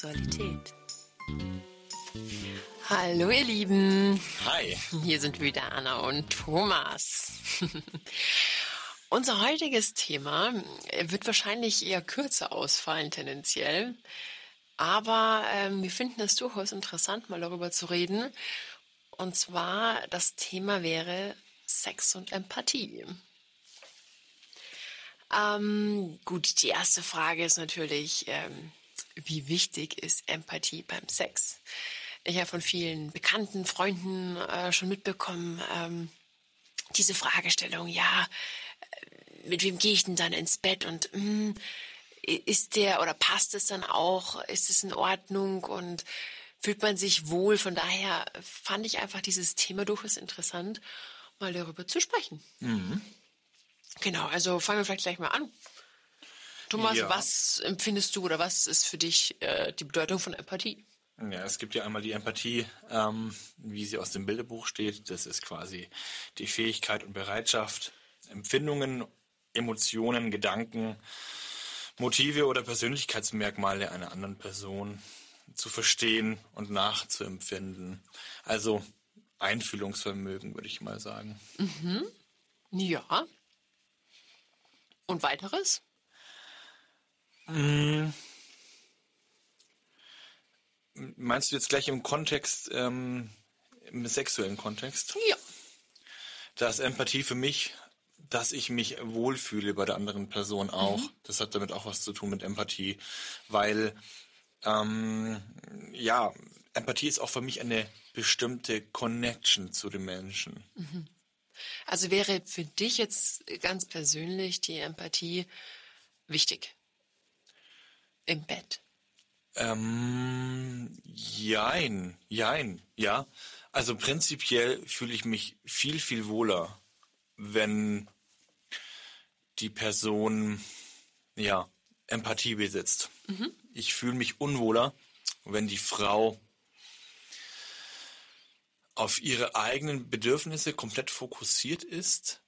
Sexualität. Hallo ihr Lieben. Hi. Hier sind wieder Anna und Thomas. Unser heutiges Thema wird wahrscheinlich eher kürzer ausfallen tendenziell, aber ähm, wir finden es durchaus interessant, mal darüber zu reden. Und zwar das Thema wäre Sex und Empathie. Ähm, gut, die erste Frage ist natürlich, ähm, wie wichtig ist Empathie beim Sex? Ich habe von vielen bekannten Freunden äh, schon mitbekommen, ähm, diese Fragestellung, ja, äh, mit wem gehe ich denn dann ins Bett und mh, hm, ist der oder passt es dann auch, ist es in Ordnung und fühlt man sich wohl? Von daher fand ich einfach dieses Thema durchaus interessant, mal darüber zu sprechen. Mhm. Genau, also fangen wir vielleicht gleich mal an. Thomas, ja. was empfindest du oder was ist für dich äh, die Bedeutung von Empathie? Ja, es gibt ja einmal die Empathie, ähm, wie sie aus dem Bilderbuch steht. Das ist quasi die Fähigkeit und Bereitschaft, Empfindungen, Emotionen, Gedanken, Motive oder Persönlichkeitsmerkmale einer anderen Person zu verstehen und nachzuempfinden. Also Einfühlungsvermögen, würde ich mal sagen. Mhm. Ja, und weiteres? Hm. Meinst du jetzt gleich im Kontext, ähm, im sexuellen Kontext? Ja. Da ist Empathie für mich, dass ich mich wohlfühle bei der anderen Person auch. Mhm. Das hat damit auch was zu tun mit Empathie, weil ähm, ja, Empathie ist auch für mich eine bestimmte Connection zu den Menschen. Mhm. Also wäre für dich jetzt ganz persönlich die Empathie wichtig? Im Bett? Ähm, jein, jein, ja. Also prinzipiell fühle ich mich viel, viel wohler, wenn die Person, ja, Empathie besitzt. Mhm. Ich fühle mich unwohler, wenn die Frau auf ihre eigenen Bedürfnisse komplett fokussiert ist,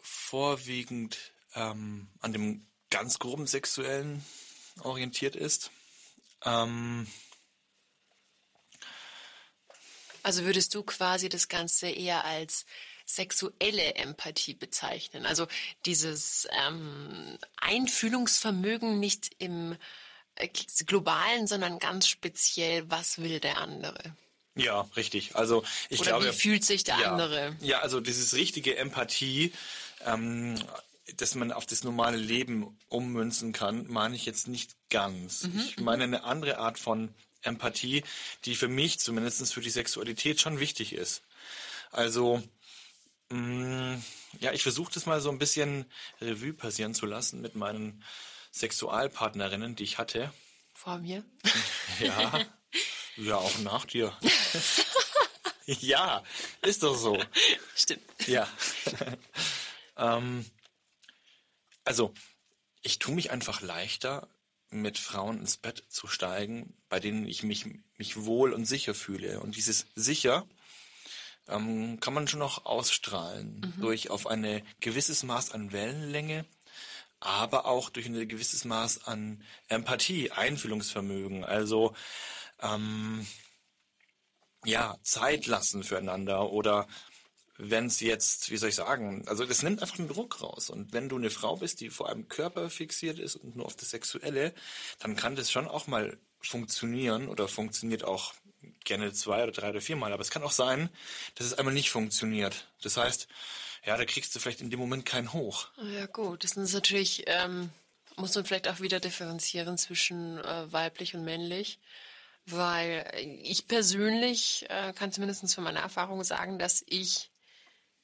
vorwiegend ähm, an dem ganz groben Sexuellen orientiert ist. Ähm, also würdest du quasi das Ganze eher als sexuelle Empathie bezeichnen? Also dieses ähm, Einfühlungsvermögen nicht im äh, globalen, sondern ganz speziell, was will der andere? Ja, richtig. Also ich Oder glaube. Wie fühlt sich der ja, andere? Ja, also dieses richtige Empathie, ähm, dass man auf das normale Leben ummünzen kann, meine ich jetzt nicht ganz. Mhm. Ich meine eine andere Art von Empathie, die für mich zumindest für die Sexualität schon wichtig ist. Also mh, mm, ja, ich versuche das mal so ein bisschen Revue passieren zu lassen mit meinen Sexualpartnerinnen, die ich hatte. Vor mir? Ja. Ja, auch nach dir. ja, ist doch so. Stimmt. Ja. ähm, also, ich tue mich einfach leichter, mit Frauen ins Bett zu steigen, bei denen ich mich, mich wohl und sicher fühle. Und dieses sicher ähm, kann man schon noch ausstrahlen mhm. durch auf ein gewisses Maß an Wellenlänge, aber auch durch ein gewisses Maß an Empathie, Einfühlungsvermögen. Also ähm, ja, Zeit lassen füreinander oder wenn es jetzt, wie soll ich sagen, also das nimmt einfach den Druck raus. Und wenn du eine Frau bist, die vor allem Körper fixiert ist und nur auf das Sexuelle, dann kann das schon auch mal funktionieren oder funktioniert auch gerne zwei oder drei oder viermal. Aber es kann auch sein, dass es einmal nicht funktioniert. Das heißt, ja, da kriegst du vielleicht in dem Moment keinen Hoch. Ja gut, das ist natürlich, ähm, muss man vielleicht auch wieder differenzieren zwischen äh, weiblich und männlich. Weil ich persönlich äh, kann zumindest von meiner Erfahrung sagen, dass ich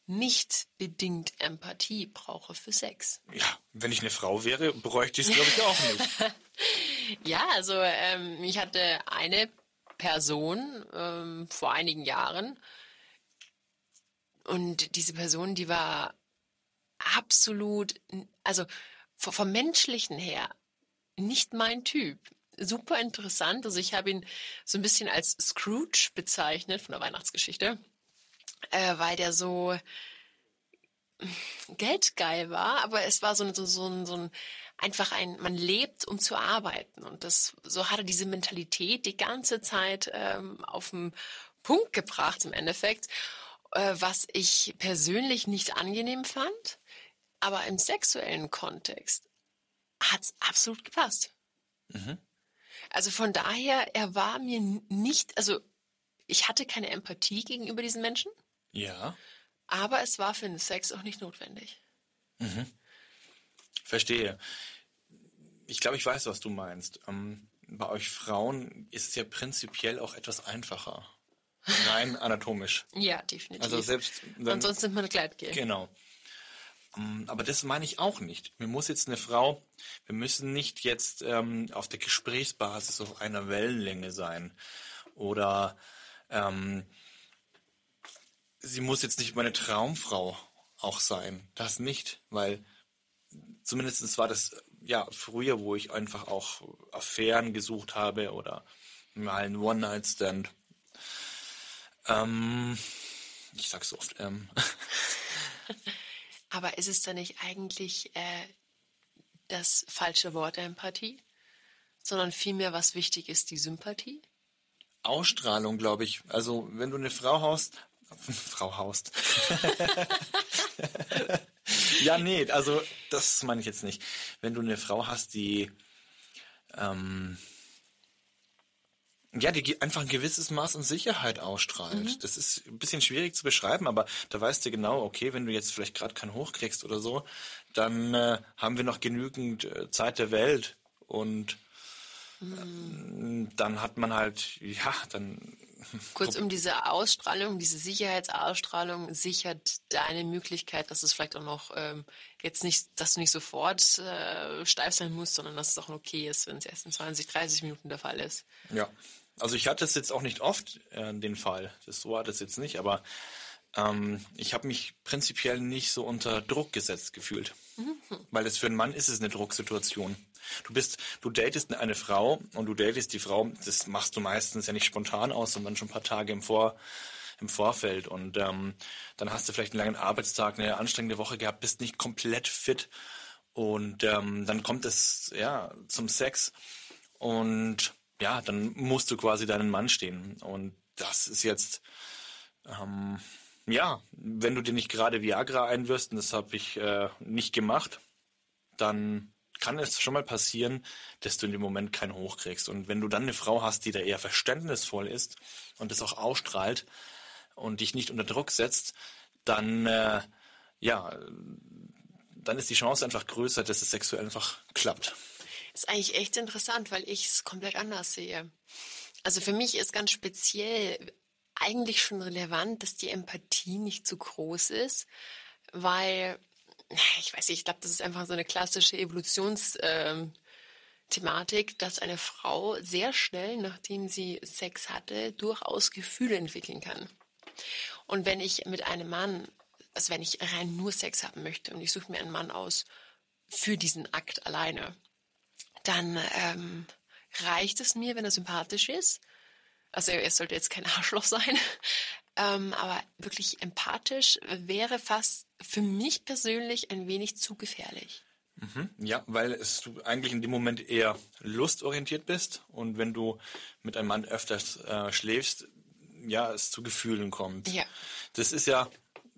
nicht bedingt Empathie brauche für Sex. Ja, wenn ich eine Frau wäre, bräuchte ich es, glaube ich, auch nicht. ja, also ähm, ich hatte eine Person ähm, vor einigen Jahren und diese Person, die war absolut, also vom menschlichen her nicht mein Typ super interessant. Also ich habe ihn so ein bisschen als Scrooge bezeichnet von der Weihnachtsgeschichte, äh, weil der so geldgeil war, aber es war so, ein, so, so, ein, so ein einfach ein, man lebt, um zu arbeiten. Und das, so hat er diese Mentalität die ganze Zeit ähm, auf den Punkt gebracht im Endeffekt, äh, was ich persönlich nicht angenehm fand, aber im sexuellen Kontext hat's absolut gepasst. Mhm. Also von daher, er war mir nicht, also ich hatte keine Empathie gegenüber diesen Menschen. Ja. Aber es war für den Sex auch nicht notwendig. Mhm. Verstehe. Ich glaube, ich weiß, was du meinst. Ähm, bei euch Frauen ist es ja prinzipiell auch etwas einfacher. Rein anatomisch. Ja, definitiv. Also selbst wenn, Ansonsten sind wir Gleitgel. Genau. Ähm, aber das meine ich auch nicht. Mir muss jetzt eine Frau, wir müssen nicht jetzt ähm, auf der Gesprächsbasis auf einer Wellenlänge sein. Oder ähm, sie muss jetzt nicht meine Traumfrau auch sein. Das nicht, weil zumindest war das ja früher, wo ich einfach auch Affären gesucht habe oder mal einen One-Night-Stand. Ähm, ich sag's oft. Ähm. Aber ist es dann nicht eigentlich äh, das falsche Wort Empathie, sondern vielmehr, was wichtig ist, die Sympathie? Ausstrahlung, glaube ich. Also wenn du eine Frau haust, Frau haust. ja, nee, also das meine ich jetzt nicht. Wenn du eine Frau hast, die ähm, ja, die einfach ein gewisses Maß an Sicherheit ausstrahlt. Mhm. Das ist ein bisschen schwierig zu beschreiben, aber da weißt du genau, okay, wenn du jetzt vielleicht gerade keinen hochkriegst oder so, dann äh, haben wir noch genügend äh, Zeit der Welt und mhm. dann hat man halt, ja, dann Kurzum, diese Ausstrahlung, diese Sicherheitsausstrahlung sichert deine Möglichkeit, dass es vielleicht auch noch ähm, jetzt nicht, dass du nicht sofort äh, steif sein musst, sondern dass es auch okay ist, wenn es erst in 20, 30 Minuten der Fall ist. Ja, also ich hatte es jetzt auch nicht oft, äh, den Fall. Das so war das jetzt nicht, aber ähm, ich habe mich prinzipiell nicht so unter Druck gesetzt gefühlt. Mhm. Weil das für einen Mann ist es eine Drucksituation. Du bist, du datest eine Frau und du datest die Frau, das machst du meistens ja nicht spontan aus, sondern schon ein paar Tage im Vor, im Vorfeld. Und ähm, dann hast du vielleicht einen langen Arbeitstag, eine anstrengende Woche gehabt, bist nicht komplett fit. Und ähm, dann kommt es ja zum Sex. Und ja, dann musst du quasi deinen Mann stehen. Und das ist jetzt, ähm, ja, wenn du dir nicht gerade Viagra einwirst, und das habe ich äh, nicht gemacht, dann kann es schon mal passieren, dass du in dem Moment keinen hochkriegst. Und wenn du dann eine Frau hast, die da eher verständnisvoll ist und das auch ausstrahlt und dich nicht unter Druck setzt, dann äh, ja, dann ist die Chance einfach größer, dass es sexuell einfach klappt. Das ist eigentlich echt interessant, weil ich es komplett anders sehe. Also für mich ist ganz speziell eigentlich schon relevant, dass die Empathie nicht zu groß ist, weil ich weiß nicht, ich glaube, das ist einfach so eine klassische Evolutionsthematik, ähm, dass eine Frau sehr schnell, nachdem sie Sex hatte, durchaus Gefühle entwickeln kann. Und wenn ich mit einem Mann, also wenn ich rein nur Sex haben möchte und ich suche mir einen Mann aus für diesen Akt alleine, dann ähm, reicht es mir, wenn er sympathisch ist. Also er sollte jetzt kein Arschloch sein, ähm, aber wirklich empathisch wäre fast für mich persönlich ein wenig zu gefährlich. Mhm, ja, weil es, du eigentlich in dem Moment eher lustorientiert bist und wenn du mit einem Mann öfters äh, schläfst, ja, es zu Gefühlen kommt. Ja. Das ist ja,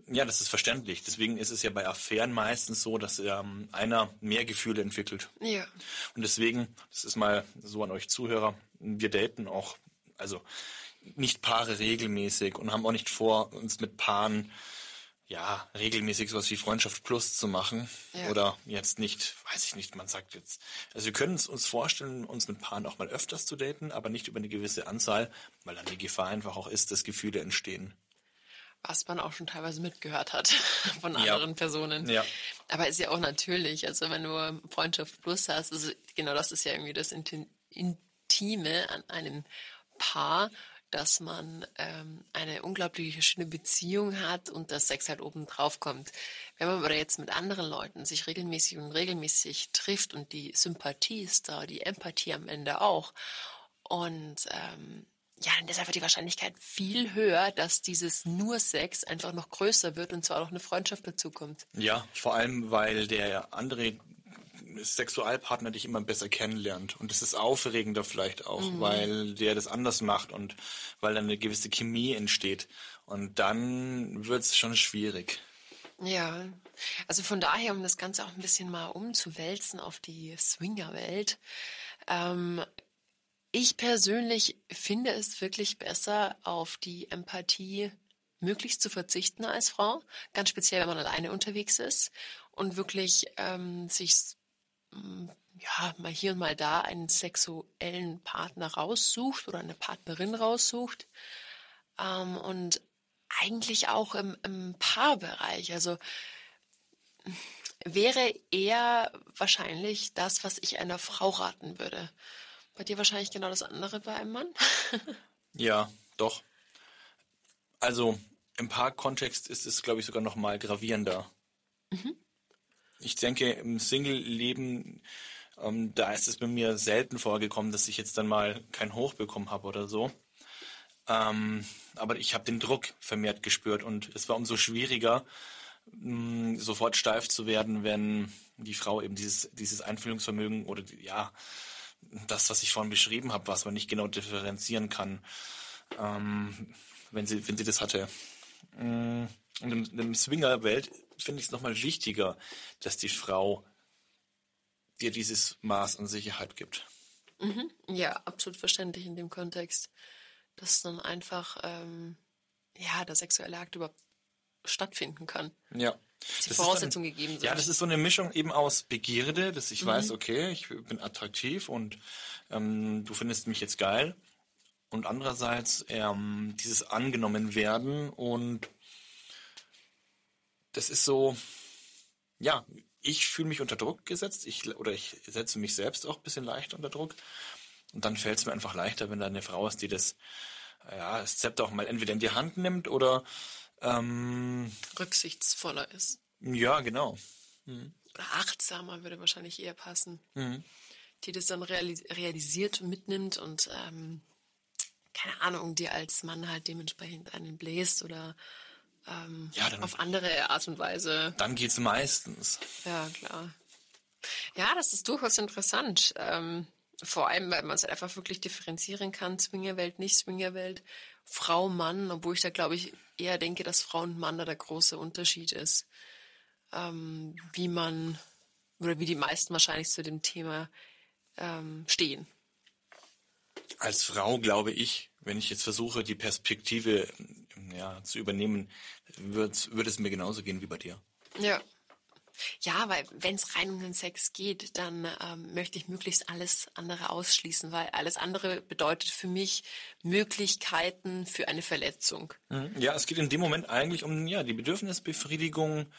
ja, das ist verständlich. Deswegen ist es ja bei Affären meistens so, dass ähm, einer mehr Gefühle entwickelt. Ja. Und deswegen, das ist mal so an euch Zuhörer, wir daten auch, also nicht Paare regelmäßig und haben auch nicht vor, uns mit Paaren ja, regelmäßig sowas wie Freundschaft Plus zu machen. Ja. Oder jetzt nicht, weiß ich nicht, man sagt jetzt. Also wir können es uns vorstellen, uns mit Paaren auch mal öfters zu daten, aber nicht über eine gewisse Anzahl, weil dann die Gefahr einfach auch ist, dass Gefühle entstehen. Was man auch schon teilweise mitgehört hat von anderen ja. Personen. Ja. Aber ist ja auch natürlich. Also wenn du Freundschaft Plus hast, also genau das ist ja irgendwie das Intime an einem Paar dass man ähm, eine unglaublich schöne Beziehung hat und dass Sex halt oben drauf kommt. Wenn man aber jetzt mit anderen Leuten sich regelmäßig und regelmäßig trifft und die Sympathie ist da, die Empathie am Ende auch und ähm, ja, dann ist einfach die Wahrscheinlichkeit viel höher, dass dieses nur Sex einfach noch größer wird und zwar auch eine Freundschaft dazu kommt. Ja, vor allem, weil der andere Sexualpartner dich immer besser kennenlernt. Und es ist aufregender vielleicht auch, mhm. weil der das anders macht und weil dann eine gewisse Chemie entsteht. Und dann wird es schon schwierig. Ja, also von daher, um das Ganze auch ein bisschen mal umzuwälzen auf die Swinger-Welt. Ähm, ich persönlich finde es wirklich besser, auf die Empathie möglichst zu verzichten als Frau, ganz speziell, wenn man alleine unterwegs ist und wirklich ähm, sich ja mal hier und mal da einen sexuellen Partner raussucht oder eine Partnerin raussucht ähm, und eigentlich auch im, im Paarbereich. Also wäre eher wahrscheinlich das, was ich einer Frau raten würde. Bei dir wahrscheinlich genau das andere bei einem Mann? ja, doch. Also im Paarkontext ist es, glaube ich, sogar noch mal gravierender. Mhm. Ich denke, im Single-Leben, ähm, da ist es bei mir selten vorgekommen, dass ich jetzt dann mal kein Hoch bekommen habe oder so. Ähm, aber ich habe den Druck vermehrt gespürt und es war umso schwieriger, mh, sofort steif zu werden, wenn die Frau eben dieses, dieses Einfühlungsvermögen oder ja, das, was ich vorhin beschrieben habe, was man nicht genau differenzieren kann, ähm, wenn sie, wenn sie das hatte. Mm, und in, in der Swinger-Welt finde ich es nochmal wichtiger, dass die Frau dir dieses Maß an Sicherheit gibt. Mhm. Ja, absolut verständlich in dem Kontext, dass dann einfach ähm, ja der sexuelle Akt überhaupt stattfinden kann. Ja. Dass die Voraussetzungen gegeben sind. Ja, das ist so eine Mischung eben aus Begierde, dass ich mhm. weiß, okay, ich bin attraktiv und ähm, du findest mich jetzt geil. Und andererseits ähm, dieses angenommen werden und das ist so, ja, ich fühle mich unter Druck gesetzt, ich, oder ich setze mich selbst auch ein bisschen leicht unter Druck. Und dann fällt es mir einfach leichter, wenn da eine Frau ist, die das, ja, das Zepter auch mal entweder in die Hand nimmt oder ähm, rücksichtsvoller ist. Ja, genau. Mhm. Oder achtsamer würde wahrscheinlich eher passen. Mhm. Die das dann realis realisiert und mitnimmt und ähm, keine Ahnung, die als Mann halt dementsprechend einen bläst oder ähm, ja, dann, auf andere Art und Weise. Dann geht's meistens. Ja, klar. Ja, das ist durchaus interessant. Ähm, vor allem, weil man es einfach wirklich differenzieren kann. Swingerwelt, nicht Swingerwelt, Frau, Mann, obwohl ich da glaube ich eher denke, dass Frau und Mann da der große Unterschied ist. Ähm, wie man, oder wie die meisten wahrscheinlich zu dem Thema ähm, stehen. Als Frau glaube ich, wenn ich jetzt versuche, die Perspektive ja, zu übernehmen, wird, wird es mir genauso gehen wie bei dir. Ja. Ja, weil wenn es rein um den Sex geht, dann ähm, möchte ich möglichst alles andere ausschließen, weil alles andere bedeutet für mich Möglichkeiten für eine Verletzung. Mhm. Ja, es geht in dem Moment eigentlich um ja die Bedürfnisbefriedigung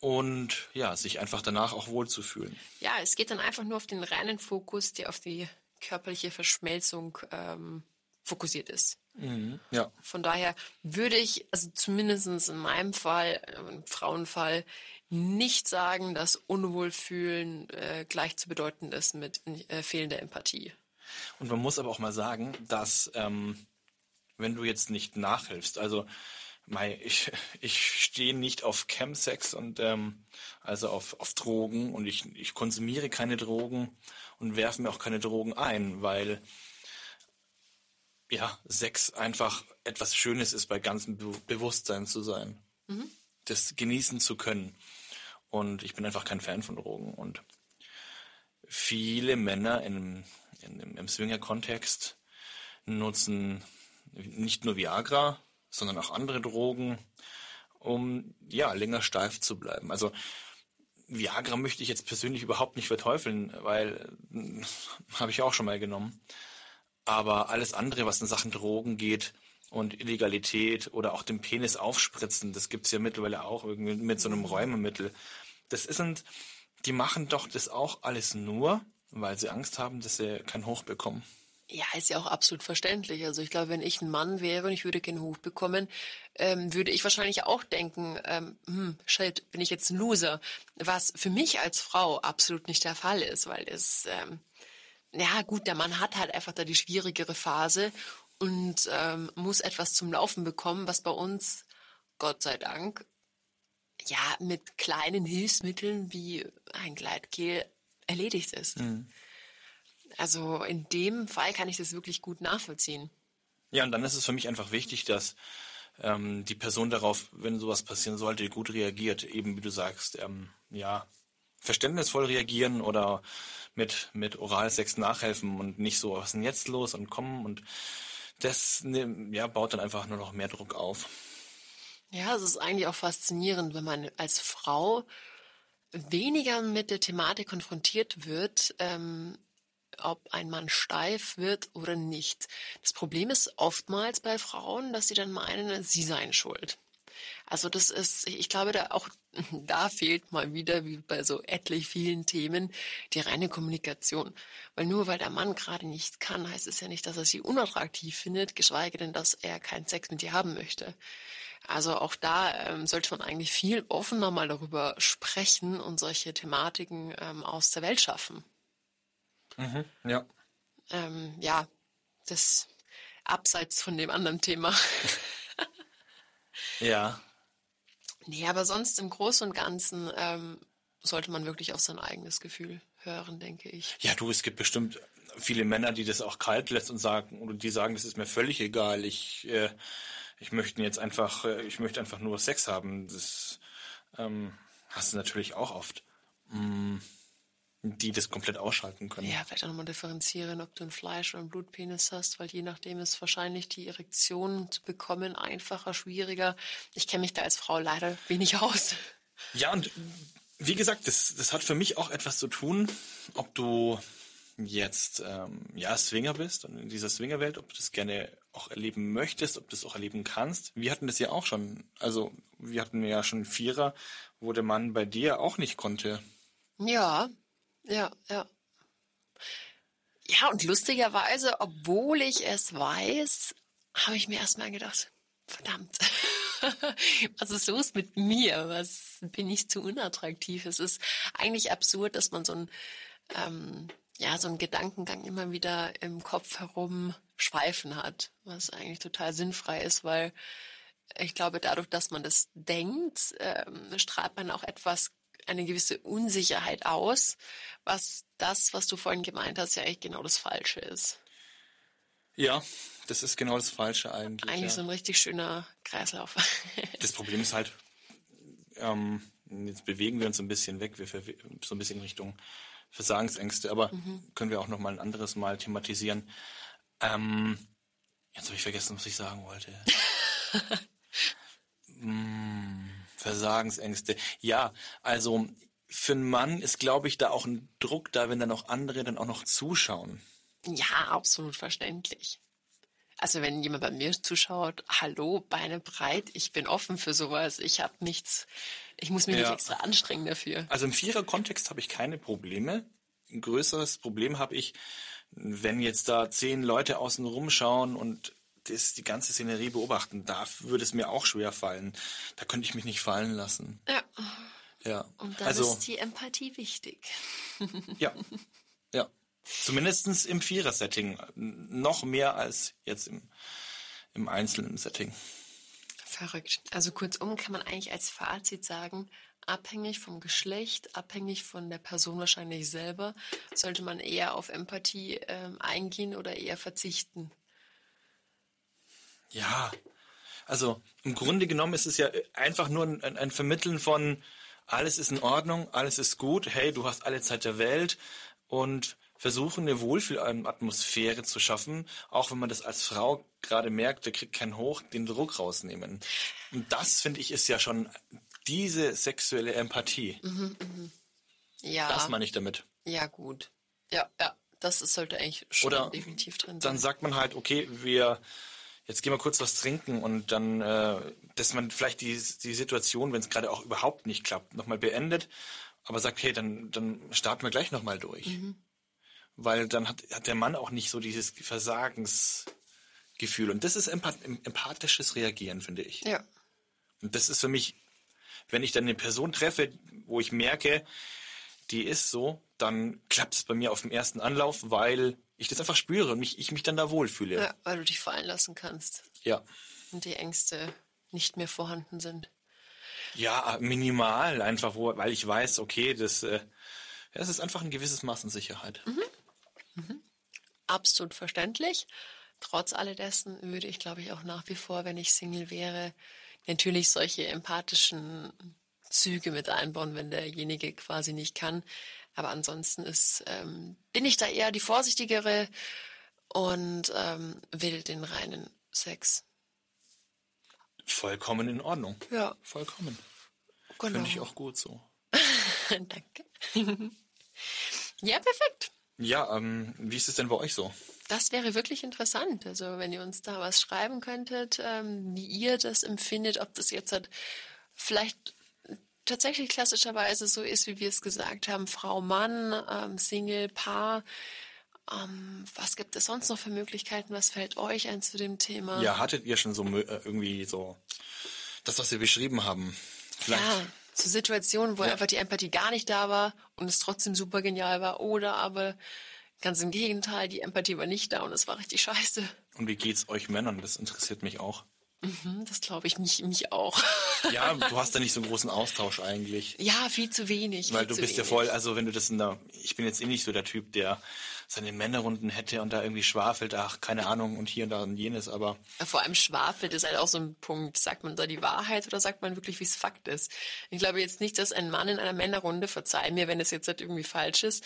und ja sich einfach danach auch wohlzufühlen. Ja, es geht dann einfach nur auf den reinen Fokus, der auf die körperliche Verschmelzung ähm, fokussiert ist. Mhm, ja. Von daher würde ich, also zumindest in meinem Fall, im Frauenfall, nicht sagen, dass Unwohlfühlen äh, gleich zu bedeuten ist mit äh, fehlender Empathie. Und man muss aber auch mal sagen, dass ähm, wenn du jetzt nicht nachhilfst, also Mei, ich, ich stehe nicht auf Chemsex und ähm, also auf, auf Drogen und ich, ich konsumiere keine Drogen und werfe mir auch keine Drogen ein, weil ja, Sex einfach etwas Schönes ist, bei ganzem Be Bewusstsein zu sein. Mhm. Das genießen zu können. Und ich bin einfach kein Fan von Drogen. Und viele Männer in, in, im Swinger-Kontext nutzen nicht nur Viagra, sondern auch andere Drogen, um ja länger steif zu bleiben. Also Viagra möchte ich jetzt persönlich überhaupt nicht verteufeln, weil äh, habe ich auch schon mal genommen. Aber alles andere, was in Sachen Drogen geht und Illegalität oder auch den Penis aufspritzen, das gibt's ja mittlerweile auch irgendwie mit so einem Räumemittel. Das sind, die machen doch das auch alles nur, weil sie Angst haben, dass sie kein Hoch bekommen. Ja, ist ja auch absolut verständlich. Also ich glaube, wenn ich ein Mann wäre und ich würde keinen Hoch bekommen, ähm, würde ich wahrscheinlich auch denken, ähm, hm, shit, bin ich jetzt ein Loser. Was für mich als Frau absolut nicht der Fall ist, weil es, ähm, ja gut, der Mann hat halt einfach da die schwierigere Phase und ähm, muss etwas zum Laufen bekommen, was bei uns, Gott sei Dank, ja mit kleinen Hilfsmitteln wie ein Gleitgel erledigt ist. Mhm. Also in dem Fall kann ich das wirklich gut nachvollziehen. Ja, und dann ist es für mich einfach wichtig, dass ähm, die Person darauf, wenn sowas passieren sollte, gut reagiert. Eben wie du sagst, ähm, ja, verständnisvoll reagieren oder mit, mit Oralsex nachhelfen und nicht so, was ist denn jetzt los und kommen und das ne, ja, baut dann einfach nur noch mehr Druck auf. Ja, es ist eigentlich auch faszinierend, wenn man als Frau weniger mit der Thematik konfrontiert wird, ähm, ob ein Mann steif wird oder nicht. Das Problem ist oftmals bei Frauen, dass sie dann meinen, sie seien schuld. Also das ist, ich glaube, da auch da fehlt mal wieder, wie bei so etlich vielen Themen, die reine Kommunikation. Weil nur weil der Mann gerade nichts kann, heißt es ja nicht, dass er sie unattraktiv findet, geschweige denn, dass er keinen Sex mit ihr haben möchte. Also auch da ähm, sollte man eigentlich viel offener mal darüber sprechen und solche Thematiken ähm, aus der Welt schaffen. Mhm, ja. Ähm, ja, das abseits von dem anderen Thema. ja. Nee, aber sonst im Großen und Ganzen ähm, sollte man wirklich auf sein eigenes Gefühl hören, denke ich. Ja, du, es gibt bestimmt viele Männer, die das auch kalt lässt und sagen, oder die sagen, das ist mir völlig egal. Ich, äh, ich möchte jetzt einfach, äh, ich möchte einfach nur Sex haben. Das ähm, hast du natürlich auch oft. Mm die das komplett ausschalten können. Ja, vielleicht auch nochmal differenzieren, ob du ein Fleisch- oder ein Blutpenis hast, weil je nachdem ist wahrscheinlich die Erektion zu bekommen einfacher, schwieriger. Ich kenne mich da als Frau leider wenig aus. Ja, und wie gesagt, das, das hat für mich auch etwas zu tun, ob du jetzt ähm, ja Swinger bist und in dieser Swingerwelt, ob du das gerne auch erleben möchtest, ob du das auch erleben kannst. Wir hatten das ja auch schon, also wir hatten ja schon Vierer, wo der Mann bei dir auch nicht konnte. Ja, ja, ja. Ja, und lustigerweise, obwohl ich es weiß, habe ich mir erstmal gedacht, verdammt, was ist los mit mir? Was bin ich zu unattraktiv? Es ist eigentlich absurd, dass man so ein, ähm, ja, so einen Gedankengang immer wieder im Kopf herum schweifen hat, was eigentlich total sinnfrei ist, weil ich glaube, dadurch, dass man das denkt, ähm, strahlt man auch etwas eine gewisse Unsicherheit aus, was das, was du vorhin gemeint hast, ja eigentlich genau das Falsche ist. Ja, das ist genau das Falsche eigentlich. Eigentlich ja. so ein richtig schöner Kreislauf. das Problem ist halt, ähm, jetzt bewegen wir uns ein bisschen weg, wir so ein bisschen in Richtung Versagensängste, aber mhm. können wir auch noch mal ein anderes Mal thematisieren. Ähm, jetzt habe ich vergessen, was ich sagen wollte. Versagensängste. Ja, also für einen Mann ist, glaube ich, da auch ein Druck da, wenn dann auch andere dann auch noch zuschauen. Ja, absolut verständlich. Also wenn jemand bei mir zuschaut, hallo, Beine breit, ich bin offen für sowas. Ich habe nichts, ich muss mich ja. nicht extra anstrengen dafür. Also im Vierer-Kontext habe ich keine Probleme. Ein größeres Problem habe ich, wenn jetzt da zehn Leute außen rumschauen und das, die ganze Szenerie beobachten, da würde es mir auch schwer fallen. Da könnte ich mich nicht fallen lassen. Ja. Ja. Und da also, ist die Empathie wichtig. ja. Ja. Zumindest im Vierer-Setting. Noch mehr als jetzt im, im einzelnen Setting. Verrückt. Also kurzum kann man eigentlich als Fazit sagen, abhängig vom Geschlecht, abhängig von der Person wahrscheinlich selber, sollte man eher auf Empathie ähm, eingehen oder eher verzichten. Ja, also im Grunde genommen ist es ja einfach nur ein, ein, Vermitteln von alles ist in Ordnung, alles ist gut, hey, du hast alle Zeit der Welt und versuchen eine Wohlfühlatmosphäre zu schaffen, auch wenn man das als Frau gerade merkt, der kriegt keinen Hoch, den Druck rausnehmen. Und das finde ich ist ja schon diese sexuelle Empathie. Mhm, mh. Ja. Das meine ich damit. Ja, gut. Ja, ja. Das sollte eigentlich schon Oder definitiv drin sein. Dann sagt man halt, okay, wir jetzt gehen wir kurz was trinken und dann, äh, dass man vielleicht die, die Situation, wenn es gerade auch überhaupt nicht klappt, nochmal beendet, aber sagt, hey, dann, dann starten wir gleich nochmal durch. Mhm. Weil dann hat, hat der Mann auch nicht so dieses Versagensgefühl. Und das ist empath empathisches Reagieren, finde ich. Ja. Und das ist für mich, wenn ich dann eine Person treffe, wo ich merke, die ist so, dann klappt es bei mir auf dem ersten Anlauf, weil ich das einfach spüre und mich, ich mich dann da wohlfühle. Ja, weil du dich fallen lassen kannst. Ja. Und die Ängste nicht mehr vorhanden sind. Ja, minimal einfach, wo, weil ich weiß, okay, das, äh, ja, es ist einfach ein gewisses Maß an Sicherheit. Absolut verständlich. Trotz alledessen würde ich, glaube ich, auch nach wie vor, wenn ich Single wäre, natürlich solche empathischen Züge mit einbauen, wenn derjenige quasi nicht kann. Aber ansonsten ist, ähm, bin ich da eher die Vorsichtigere und ähm, will den reinen Sex. Vollkommen in Ordnung. Ja, Vollkommen. genau. Finde ich auch gut so. Danke. ja, perfekt. Ja, ähm, wie ist es denn bei euch so? Das wäre wirklich interessant. Also wenn ihr uns da was schreiben könntet, ähm, wie ihr das empfindet, ob das jetzt halt vielleicht tatsächlich klassischerweise so ist, wie wir es gesagt haben, Frau, Mann, ähm, Single, Paar. Ähm, was gibt es sonst noch für Möglichkeiten? Was fällt euch ein zu dem Thema? Ja, hattet ihr schon so äh, irgendwie so das, was wir beschrieben haben? Vielleicht. Ja, so Situationen, wo Ja. einfach die Empathie gar nicht da war und es trotzdem super genial war. Oder aber ganz im Gegenteil, die Empathie war nicht da und es war richtig scheiße. Und wie geht's euch Männern? Das interessiert mich auch. Hm, Das glaube ich mich, mich auch. Ja, du hast da nicht so einen großen Austausch eigentlich. Ja, viel zu wenig. Weil du bist ja wenig. voll, also wenn du das in der, ich bin jetzt eh nicht so der Typ, der seine Männerrunden hätte und da irgendwie schwafelt, ach, keine Ahnung, und hier und da und jenes, aber Vor allem schwafelt ist halt auch so ein Punkt. Sagt man da die Wahrheit oder sagt man wirklich, wie es Fakt ist? Ich glaube jetzt nicht, dass ein Mann in einer Männerrunde, verzeih mir, wenn es jetzt halt irgendwie falsch ist,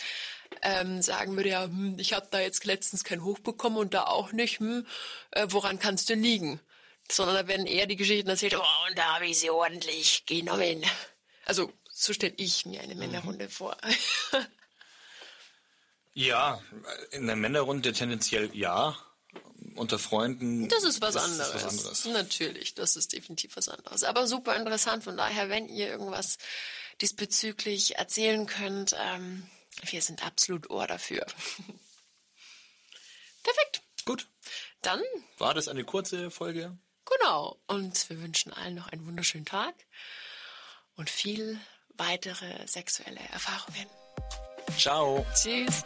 ähm, sagen würde, ja, hm, ich habe da jetzt letztens kein Hoch bekommen und da auch nicht, hm, äh, woran kann es denn liegen? Sondern da werden eher die Geschichten erzählt, oh, und da habe ich sie ordentlich genommen. Also so stelle ich mir eine Männerrunde vor. ja, in der Männerrunde tendenziell ja. Unter Freunden. Das ist was ist anderes. was anderes. Natürlich, das ist definitiv was anderes. Aber super interessant. Von daher, wenn ihr irgendwas diesbezüglich erzählen könnt, ähm, wir sind absolut Ohr dafür. Perfekt. Gut. Dann, War das eine kurze Folge? Genau. Und wir wünschen allen noch einen wunderschönen Tag und viel weitere sexuelle Erfahrungen. Ciao. Tschüss.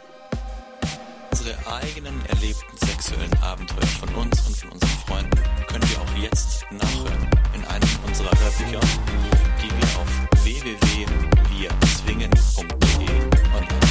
Unsere eigenen erlebten sexuellen Abenteuer von uns und von unseren Freunden könnt ihr auch jetzt nachhören in einem unserer Hörbücher, die wir auf www.wirzwingen.de online